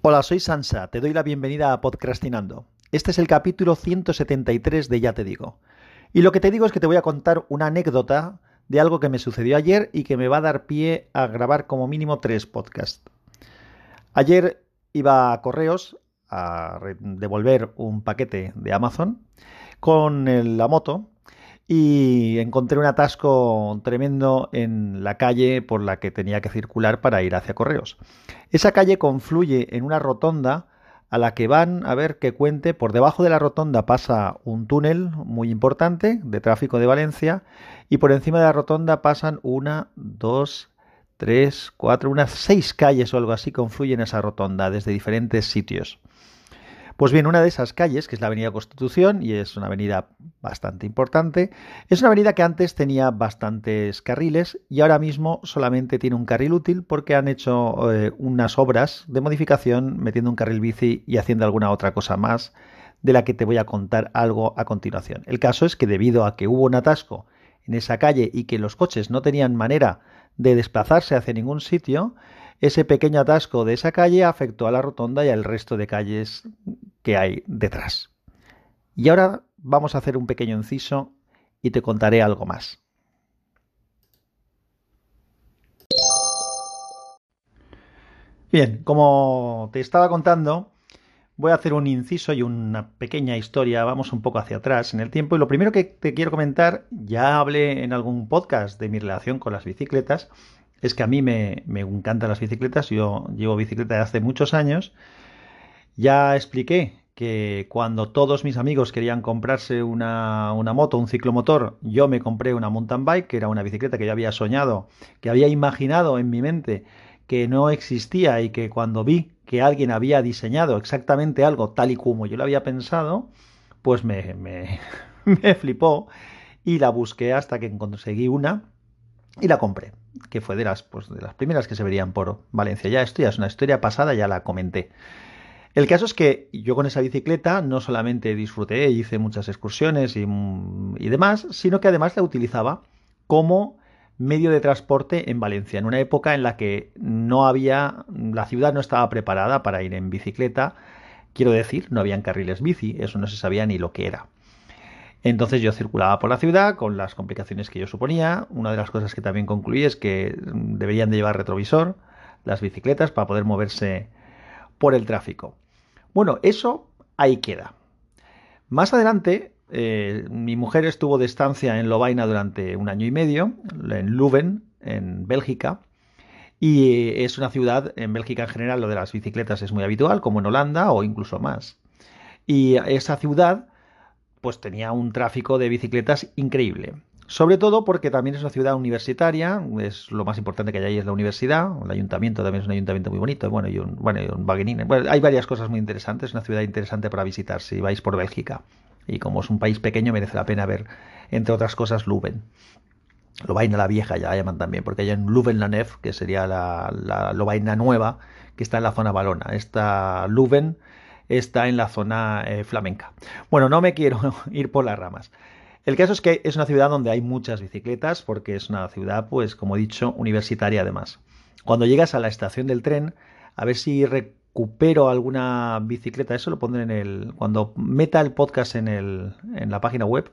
Hola, soy Sansa, te doy la bienvenida a Podcastinando. Este es el capítulo 173 de Ya te digo. Y lo que te digo es que te voy a contar una anécdota de algo que me sucedió ayer y que me va a dar pie a grabar como mínimo tres podcasts. Ayer iba a correos a devolver un paquete de Amazon con la moto y encontré un atasco tremendo en la calle por la que tenía que circular para ir hacia correos. Esa calle confluye en una rotonda a la que van a ver que cuente, por debajo de la rotonda pasa un túnel muy importante de tráfico de Valencia y por encima de la rotonda pasan una, dos, tres, cuatro, unas seis calles o algo así confluyen en esa rotonda desde diferentes sitios. Pues bien, una de esas calles, que es la Avenida Constitución, y es una avenida bastante importante, es una avenida que antes tenía bastantes carriles y ahora mismo solamente tiene un carril útil porque han hecho eh, unas obras de modificación metiendo un carril bici y haciendo alguna otra cosa más de la que te voy a contar algo a continuación. El caso es que debido a que hubo un atasco en esa calle y que los coches no tenían manera de desplazarse hacia ningún sitio, ese pequeño atasco de esa calle afectó a la rotonda y al resto de calles que hay detrás. Y ahora vamos a hacer un pequeño inciso y te contaré algo más. Bien, como te estaba contando, voy a hacer un inciso y una pequeña historia, vamos un poco hacia atrás en el tiempo. Y lo primero que te quiero comentar, ya hablé en algún podcast de mi relación con las bicicletas, es que a mí me, encantan las bicicletas, yo llevo bicicleta de hace muchos años. Ya expliqué que cuando todos mis amigos querían comprarse una, una, moto, un ciclomotor, yo me compré una mountain bike, que era una bicicleta que yo había soñado, que había imaginado en mi mente que no existía y que cuando vi que alguien había diseñado exactamente algo tal y como yo lo había pensado, pues me, me, me flipó y la busqué hasta que conseguí una y la compré, que fue de las, pues, de las primeras que se verían por Valencia. Ya esto ya es una historia pasada, ya la comenté. El caso es que yo con esa bicicleta no solamente disfruté, hice muchas excursiones y, y demás, sino que además la utilizaba como medio de transporte en Valencia, en una época en la que no había, la ciudad no estaba preparada para ir en bicicleta, quiero decir, no habían carriles bici, eso no se sabía ni lo que era. Entonces yo circulaba por la ciudad con las complicaciones que yo suponía. Una de las cosas que también concluí es que deberían de llevar retrovisor las bicicletas para poder moverse por el tráfico. Bueno, eso ahí queda. Más adelante, eh, mi mujer estuvo de estancia en Lovaina durante un año y medio, en Leuven, en Bélgica, y es una ciudad, en Bélgica en general, lo de las bicicletas es muy habitual, como en Holanda o incluso más. Y esa ciudad pues tenía un tráfico de bicicletas increíble. Sobre todo porque también es una ciudad universitaria, es lo más importante que hay ahí es la universidad, el ayuntamiento también es un ayuntamiento muy bonito, bueno, y un, bueno, un Bueno, hay varias cosas muy interesantes, es una ciudad interesante para visitar si vais por Bélgica. Y como es un país pequeño, merece la pena ver, entre otras cosas, Leuven. Lovaina la vieja ya la llaman también, porque hay en Leuven la Nef, que sería la, la nueva, que está en la zona balona. Esta Leuven está en la zona eh, flamenca. Bueno, no me quiero ir por las ramas. El caso es que es una ciudad donde hay muchas bicicletas porque es una ciudad, pues como he dicho, universitaria además. Cuando llegas a la estación del tren, a ver si recupero alguna bicicleta, eso lo pondré en el... Cuando meta el podcast en, el, en la página web,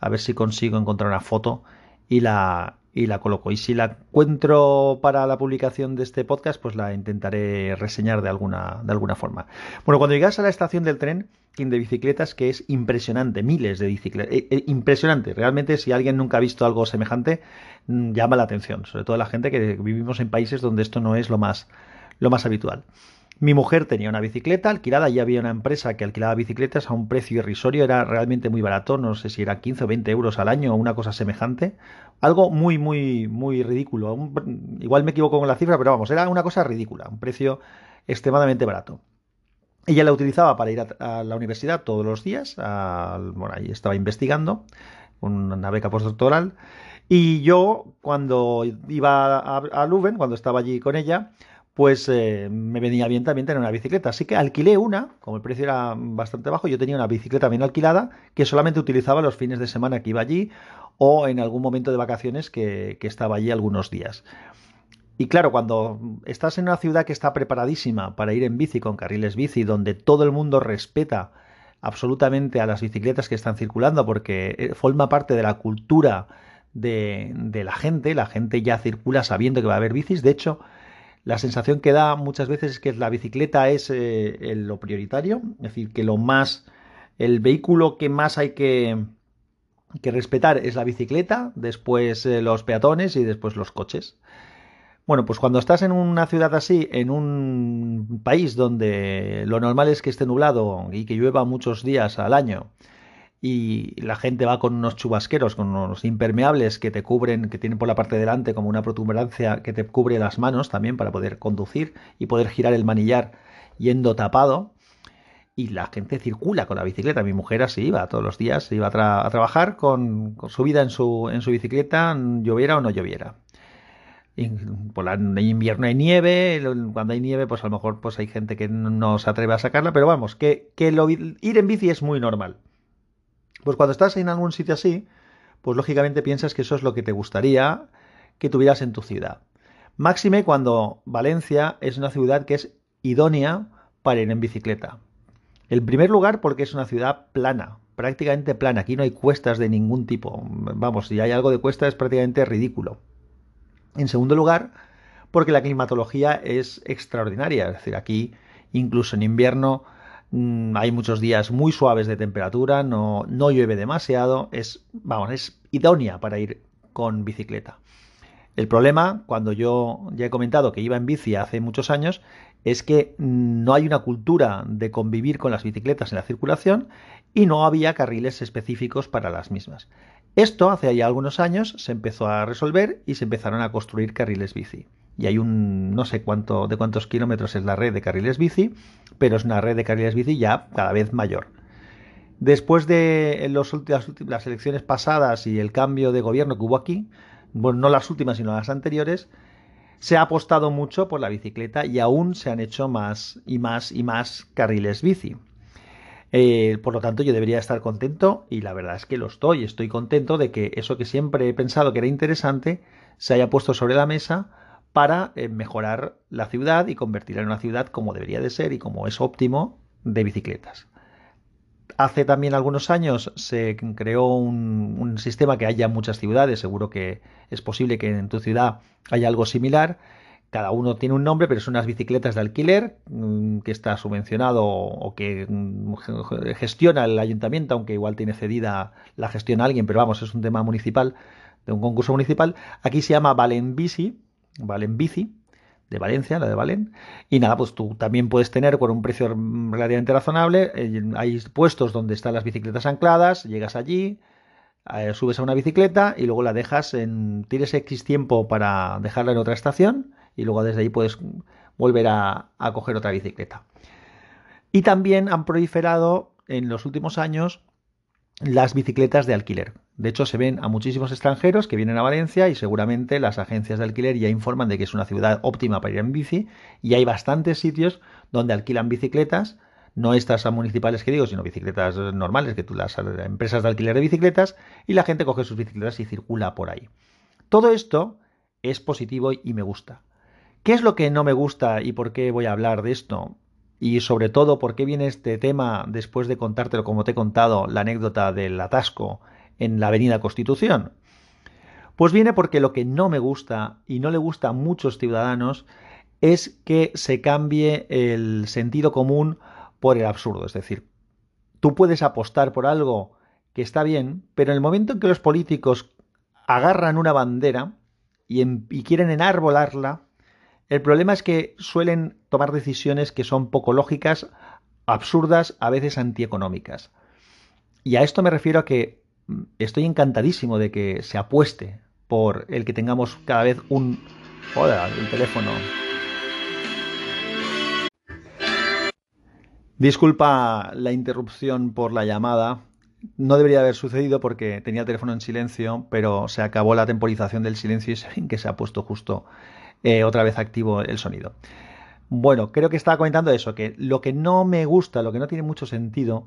a ver si consigo encontrar una foto y la, y la coloco. Y si la encuentro para la publicación de este podcast, pues la intentaré reseñar de alguna, de alguna forma. Bueno, cuando llegas a la estación del tren de bicicletas, que es impresionante, miles de bicicletas, eh, eh, impresionante. Realmente, si alguien nunca ha visto algo semejante, mm, llama la atención, sobre todo la gente que vivimos en países donde esto no es lo más, lo más habitual. Mi mujer tenía una bicicleta alquilada, y había una empresa que alquilaba bicicletas a un precio irrisorio, era realmente muy barato, no sé si era 15 o 20 euros al año o una cosa semejante. Algo muy, muy, muy ridículo. igual me equivoco con la cifra, pero vamos, era una cosa ridícula, un precio extremadamente barato. Ella la utilizaba para ir a, la universidad todos los días, bueno, ahí estaba investigando, una beca postdoctoral, y yo cuando iba a, a cuando estaba allí con ella, pues eh, me venía bien también tener una bicicleta. Así que alquilé una, como el precio era bastante bajo, yo tenía una bicicleta bien alquilada que solamente utilizaba los fines de semana que iba allí o en algún momento de vacaciones que, estaba allí algunos días. Y claro, cuando estás en una ciudad que está preparadísima para ir en bici con carriles bici, donde todo el mundo respeta absolutamente a las bicicletas que están circulando, porque eh, forma parte de la cultura de, la gente, la gente ya circula sabiendo que va a haber bicis, de hecho, la sensación que da muchas veces es que la bicicleta es eh, lo prioritario, es decir, que lo más, el vehículo que más hay que, que respetar es la bicicleta, después eh, los peatones y después los coches. Bueno, pues cuando estás en una ciudad así, en un país donde lo normal es que esté nublado y que llueva muchos días al año, y la gente va con unos chubasqueros, con unos impermeables que te cubren, que tienen por la parte de delante como una protuberancia que te cubre las manos también para poder conducir y poder girar el manillar yendo tapado. Y la gente circula con la bicicleta. Mi mujer así iba todos los días, iba a, trabajar con, su vida en su, en su bicicleta, lloviera o no lloviera en invierno hay nieve, cuando hay nieve, pues a lo mejor pues hay gente que no se atreve a sacarla, pero vamos, que, que ir en bici es muy normal. Pues cuando estás en algún sitio así, pues lógicamente piensas que eso es lo que te gustaría que tuvieras en tu ciudad. Máxime cuando Valencia es una ciudad que es idónea para ir en bicicleta. En primer lugar, porque es una ciudad plana, prácticamente plana. Aquí no hay cuestas de ningún tipo. Vamos, si hay algo de cuesta es prácticamente ridículo. En segundo lugar, porque la climatología es extraordinaria. Es decir, aquí, incluso en invierno, mm, hay muchos días muy suaves de temperatura, no, no llueve demasiado, es, vamos, es idónea para ir con bicicleta. El problema, cuando yo ya he comentado que iba en bici hace muchos años, es que no hay una cultura de convivir con las bicicletas en la circulación y no había carriles específicos para las mismas. Esto hace ya algunos años se empezó a resolver y se empezaron a construir carriles bici. Y hay un no sé cuánto de cuántos kilómetros es la red de carriles bici, pero es una red de carriles bici ya cada vez mayor. Después de las, las elecciones pasadas y el cambio de gobierno que hubo aquí, bueno, no las últimas sino las anteriores, se ha apostado mucho por la bicicleta y aún se han hecho más y más y más carriles bici. Eh, por lo tanto, yo debería estar contento y la verdad es que lo estoy. Estoy contento de que eso que siempre he pensado que era interesante se haya puesto sobre la mesa para eh, mejorar la ciudad y convertirla en una ciudad como debería de ser y como es óptimo de bicicletas. Hace también algunos años se creó un, sistema que haya en muchas ciudades, seguro que es posible que en tu ciudad haya algo similar, cada uno tiene un nombre, pero son unas bicicletas de alquiler mm, que está subvencionado o que mm, gestiona el ayuntamiento, aunque igual tiene cedida la gestión a alguien, pero vamos, es un tema municipal, de un concurso municipal. Aquí se llama Valen Bici, Valen Bici, de Valencia, la de Valen. Y nada, pues tú también puedes tener con un precio relativamente razonable. Eh, hay puestos donde están las bicicletas ancladas, llegas allí, eh, subes a una bicicleta y luego la dejas en. Tienes X tiempo para dejarla en otra estación y luego desde ahí puedes volver a, coger otra bicicleta. Y también han proliferado en los últimos años las bicicletas de alquiler. De hecho, se ven a muchísimos extranjeros que vienen a Valencia y seguramente las agencias de alquiler ya informan de que es una ciudad óptima para ir en bici y hay bastantes sitios donde alquilan bicicletas, no estas municipales que digo, sino bicicletas normales, que tú las empresas de alquiler de bicicletas y la gente coge sus bicicletas y circula por ahí. Todo esto es positivo y me gusta. ¿Qué es lo que no me gusta y por qué voy a hablar de esto? Y sobre todo, ¿por qué viene este tema después de contártelo como te he contado la anécdota del atasco en la Avenida Constitución? Pues viene porque lo que no me gusta y no le gusta a muchos ciudadanos es que se cambie el sentido común por el absurdo. Es decir, tú puedes apostar por algo que está bien, pero en el momento en que los políticos agarran una bandera y, y quieren enarbolarla, el problema es que suelen tomar decisiones que son poco lógicas, absurdas, a veces antieconómicas. Y a esto me refiero a que mm, estoy encantadísimo de que se apueste por el que tengamos cada vez un... Joder, el teléfono. Disculpa la interrupción por la llamada. No debería haber sucedido porque tenía el teléfono en silencio, pero se acabó la temporización del silencio y que se ha puesto justo eh, otra vez activo el sonido. Bueno, creo que estaba comentando eso, que lo que no me gusta, lo que no tiene mucho sentido,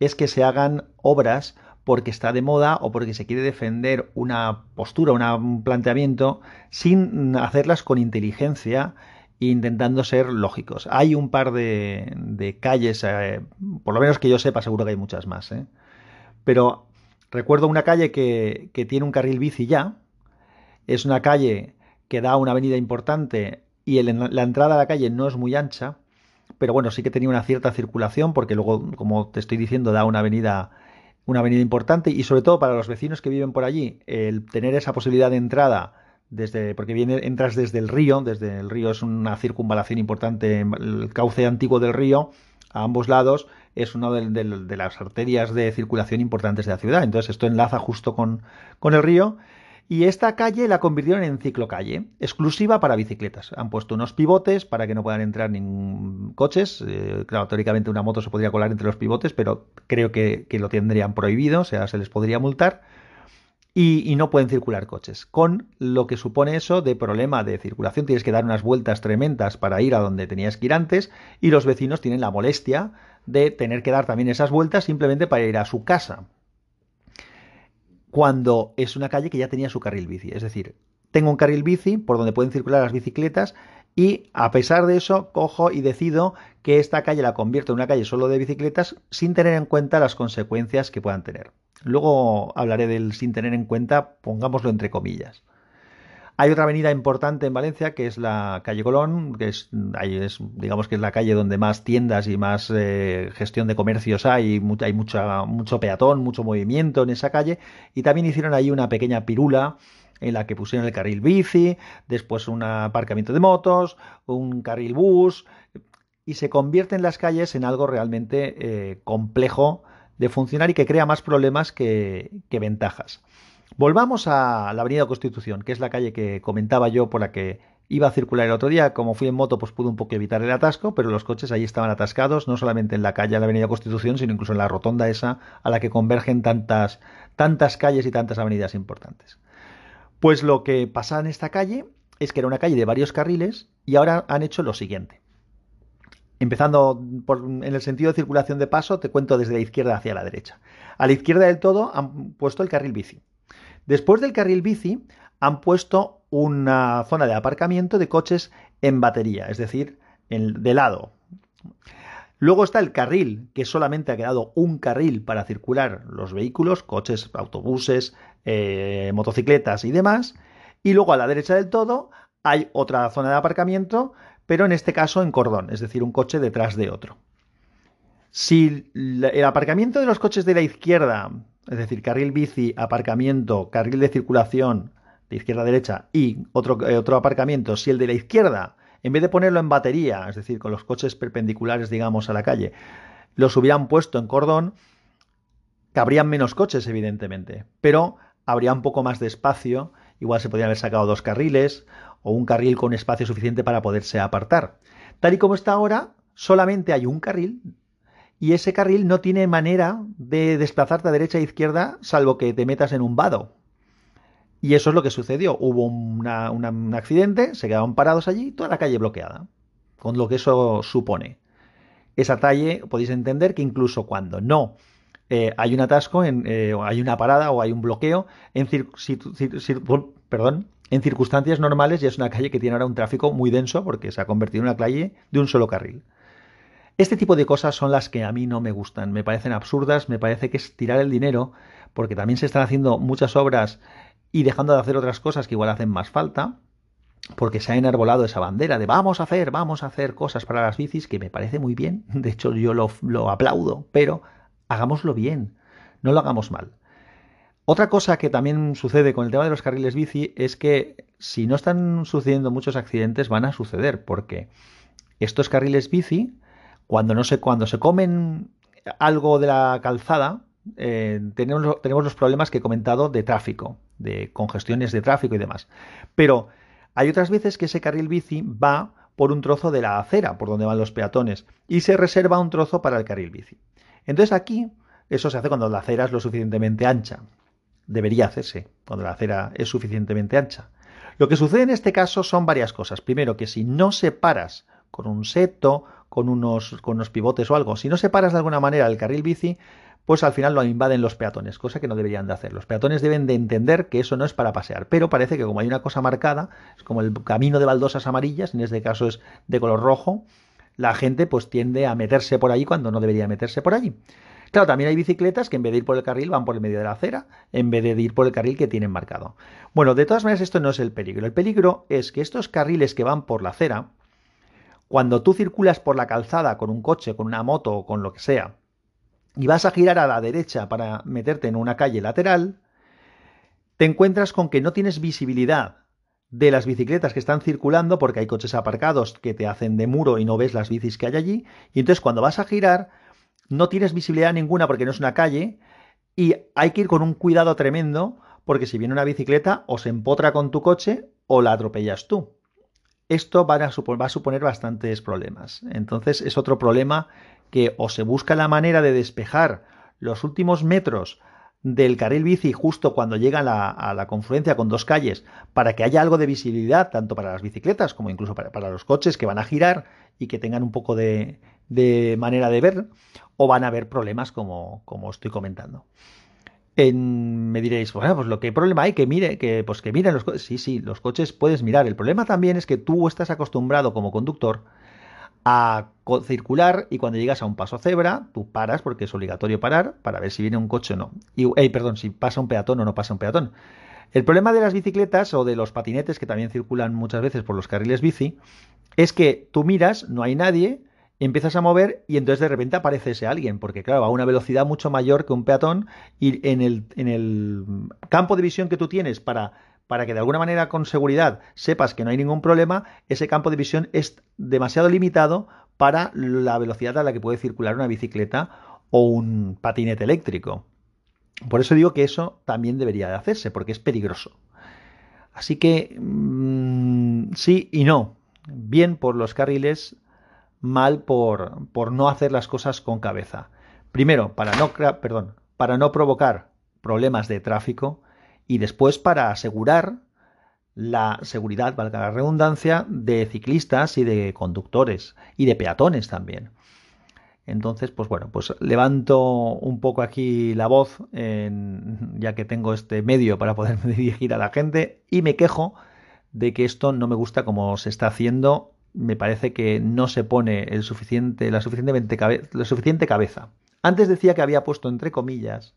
es que se hagan obras porque está de moda o porque se quiere defender una postura, un planteamiento sin hacerlas con inteligencia e intentando ser lógicos. Hay un par de, calles, eh, por lo menos que yo sepa, seguro que hay muchas más. ¿eh? Pero recuerdo una calle que, tiene un carril bici ya. Es una calle que da una avenida importante y la entrada a la calle no es muy ancha. Pero bueno, sí que tenía una cierta circulación porque luego, como te estoy diciendo, da una avenida una avenida importante y sobre todo para los vecinos que viven por allí, el tener esa posibilidad de entrada desde porque viene entras desde el río, desde el río es una circunvalación importante, el cauce antiguo del río a ambos lados es una de, las arterias de circulación importantes de la ciudad. Entonces esto enlaza justo con, con el río y esta calle la convirtieron en ciclocalle, exclusiva para bicicletas. Han puesto unos pivotes para que no puedan entrar ningún coches. Eh, claro, teóricamente una moto se podría colar entre los pivotes, pero creo que, lo tendrían prohibido, o sea, se les podría multar. Y, no pueden circular coches. Con lo que supone eso de problema de circulación, tienes que dar unas vueltas tremendas para ir a donde tenías que ir antes y los vecinos tienen la molestia de tener que dar también esas vueltas simplemente para ir a su casa cuando es una calle que ya tenía su carril bici. Es decir, tengo un carril bici por donde pueden circular las bicicletas y a pesar de eso cojo y decido que esta calle la convierto en una calle solo de bicicletas sin tener en cuenta las consecuencias que puedan tener. Luego hablaré del sin tener en cuenta, pongámoslo entre comillas. Hay otra avenida importante en Valencia que es la calle Colón, que es, digamos que es la calle donde más tiendas y más eh, gestión de comercios hay, hay mucha, mucho peatón, mucho movimiento en esa calle y también hicieron ahí una pequeña pirula en la que pusieron el carril bici, después un aparcamiento de motos, un carril bus y se convierten las calles en algo realmente eh, complejo de funcionar y que crea más problemas que ventajas. Volvamos a la Avenida Constitución, que es la calle que comentaba yo por la que iba a circular el otro día. Como fui en moto, pues pude un poco evitar el atasco, pero los coches ahí estaban atascados, no solamente en la calle de la Avenida Constitución, sino incluso en la rotonda esa a la que convergen tantas, tantas calles y tantas avenidas importantes. Pues lo que pasa en esta calle es que era una calle de varios carriles y ahora han hecho lo siguiente. Empezando en el sentido de circulación de paso, te cuento desde la izquierda hacia la derecha. A la izquierda del todo han puesto el carril bici. Después del carril bici han puesto una zona de aparcamiento de coches en batería, es decir, de lado. Luego está el carril, que solamente ha quedado un carril para circular los vehículos, coches, autobuses, eh, motocicletas y demás. Y luego a la derecha del todo hay otra zona de aparcamiento, pero en este caso en cordón, es decir, un coche detrás de otro. Si el aparcamiento de los coches de la izquierda es decir, carril bici, aparcamiento, carril de circulación de izquierda a derecha y otro, eh, otro aparcamiento, si el de la izquierda, en vez de ponerlo en batería, es decir, con los coches perpendiculares, digamos, a la calle, los hubieran puesto en cordón, cabrían menos coches, evidentemente, pero habría un poco más de espacio, igual se podrían haber sacado dos carriles o un carril con espacio suficiente para poderse apartar. Tal y como está ahora, solamente hay un carril y ese carril no tiene manera de desplazarte a derecha e izquierda salvo que te metas en un vado. Y eso es lo que sucedió. Hubo un accidente, se quedaron parados allí, toda la calle bloqueada, con lo que eso supone. Esa calle podéis entender que incluso cuando no eh, hay un atasco, eh, hay una parada o hay un bloqueo, en, en circunstancias normales ya es una calle que tiene ahora un tráfico muy denso porque se ha convertido en una calle de un solo carril. Este tipo de cosas son las que a mí no me gustan, me parecen absurdas, me parece que es tirar el dinero, porque también se están haciendo muchas obras y dejando de hacer otras cosas que igual hacen más falta, porque se ha enarbolado esa bandera de vamos a hacer, vamos a hacer cosas para las bicis, que me parece muy bien, de hecho yo lo, lo aplaudo, pero hagámoslo bien, no lo hagamos mal. Otra cosa que también sucede con el tema de los carriles bici es que si no están sucediendo muchos accidentes van a suceder, porque estos carriles bici cuando no sé, cuando se comen algo de la calzada, eh, tenemos, tenemos los problemas que he comentado de tráfico, de congestiones de tráfico y demás. Pero hay otras veces que ese carril bici va por un trozo de la acera, por donde van los peatones, y se reserva un trozo para el carril bici. Entonces aquí, eso se hace cuando la acera es lo suficientemente ancha. Debería hacerse cuando la acera es suficientemente ancha. Lo que sucede en este caso son varias cosas. Primero, que si no separas con un seto con unos, con unos pivotes o algo. Si no separas de alguna manera el carril bici, pues al final lo invaden los peatones, cosa que no deberían de hacer. Los peatones deben de entender que eso no es para pasear, pero parece que como hay una cosa marcada, es como el camino de baldosas amarillas, en este caso es de color rojo, la gente pues tiende a meterse por allí cuando no debería meterse por allí. Claro, también hay bicicletas que en vez de ir por el carril van por el medio de la acera, en vez de ir por el carril que tienen marcado. Bueno, de todas maneras esto no es el peligro. El peligro es que estos carriles que van por la acera, cuando tú circulas por la calzada con un coche, con una moto o con lo que sea, y vas a girar a la derecha para meterte en una calle lateral, te encuentras con que no tienes visibilidad de las bicicletas que están circulando porque hay coches aparcados que te hacen de muro y no ves las bicis que hay allí. Y entonces cuando vas a girar no tienes visibilidad ninguna porque no es una calle y hay que ir con un cuidado tremendo porque si viene una bicicleta o se empotra con tu coche o la atropellas tú. Esto va a, suponer, bastantes problemas. Entonces es otro problema que o se busca la manera de despejar los últimos metros del carril bici justo cuando llega a la, confluencia con dos calles para que haya algo de visibilidad tanto para las bicicletas como incluso para, los coches que van a girar y que tengan un poco de, manera de ver o van a haber problemas como, como estoy comentando. Me diréis, bueno, pues lo que problema hay, que mire, que pues que miren los coches. Sí, sí, los coches puedes mirar. El problema también es que tú estás acostumbrado como conductor a circular y cuando llegas a un paso cebra, tú paras porque es obligatorio parar para ver si viene un coche o no. Y, perdón, si pasa un peatón o no pasa un peatón. El problema de las bicicletas o de los patinetes que también circulan muchas veces por los carriles bici es que tú miras, no hay nadie, empiezas a mover y entonces de repente aparece ese alguien, porque claro, va a una velocidad mucho mayor que un peatón y en el, en el campo de visión que tú tienes para para que de alguna manera con seguridad sepas que no hay ningún problema, ese campo de visión es demasiado limitado para la velocidad a la que puede circular una bicicleta o un patinete eléctrico. Por eso digo que eso también debería de hacerse, porque es peligroso. Así que mm, sí y no. Bien por los carriles, mal por, por no hacer las cosas con cabeza. Primero, para no, para no provocar problemas de tráfico y después para asegurar la seguridad, valga la redundancia, de ciclistas y de conductores y de peatones también. Entonces, pues bueno, pues levanto un poco aquí la voz, ya que tengo este medio para poderme dirigir a la gente, y me quejo de que esto no me gusta como se está haciendo. Me parece que no se pone el suficiente, la, suficientemente la suficiente cabeza. Antes decía que había puesto entre comillas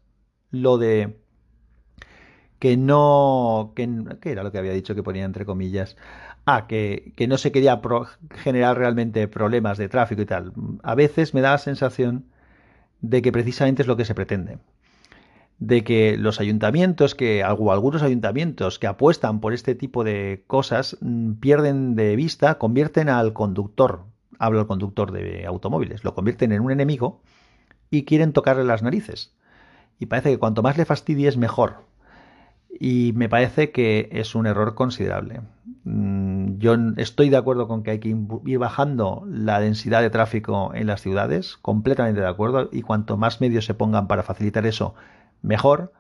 lo de que no. Que, ¿Qué era lo que había dicho que ponía entre comillas? Ah, que, que no se quería generar realmente problemas de tráfico y tal. A veces me da la sensación de que precisamente es lo que se pretende. De que los ayuntamientos, que algunos ayuntamientos que apuestan por este tipo de cosas, mm, pierden de vista, convierten al conductor, hablo al conductor de automóviles, lo convierten en un enemigo y quieren tocarle las narices. Y parece que cuanto más le fastidies, mejor y me parece que es un error considerable. Mm, yo estoy de acuerdo con que hay que ir bajando la densidad de tráfico en las ciudades, completamente de acuerdo, y cuanto más medios se pongan para facilitar eso, mejor,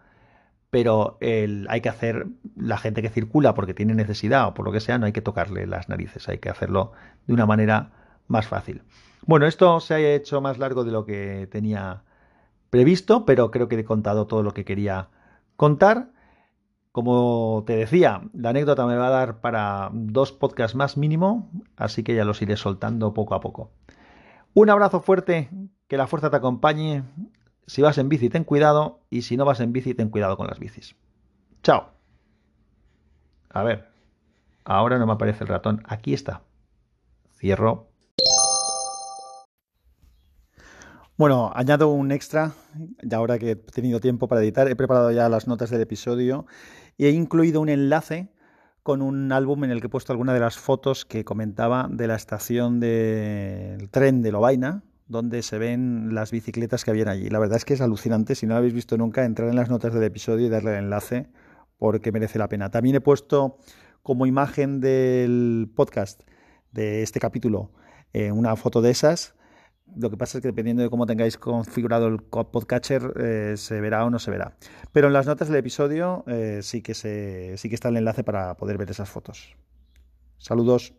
pero hay que hacer, la gente que circula porque tiene necesidad o por lo que sea, no hay que tocarle las narices, hay que hacerlo de una manera más fácil. Bueno, esto se ha hecho más largo de lo que tenía previsto, pero creo que he contado todo lo que quería contar. Como te decía, la anécdota me va a dar para dos podcasts más mínimo, así que ya los iré soltando poco a poco. Un abrazo fuerte, que la fuerza te acompañe. Si vas en bici, ten cuidado, y si no vas en bici, ten cuidado con las bicis. Chao. A ver, ahora no me aparece el ratón. Aquí está. Cierro. Bueno, añado un extra, ya ahora que he tenido tiempo para editar, he preparado ya las notas del episodio y he incluido un enlace con un álbum en el que he puesto algunas de las fotos que comentaba de la estación del tren de Lobaina, donde se ven las bicicletas que habían allí. La verdad es que es alucinante, si no lo habéis visto nunca, entrar en las notas del episodio y darle el enlace porque merece la pena. También he puesto como imagen del podcast de este capítulo eh, una foto de esas lo que pasa es que dependiendo de cómo tengáis configurado el podcatcher, eh, se verá o no se verá. Pero en las notas del episodio eh, sí, que se, sí que está el enlace para poder ver esas fotos. Saludos.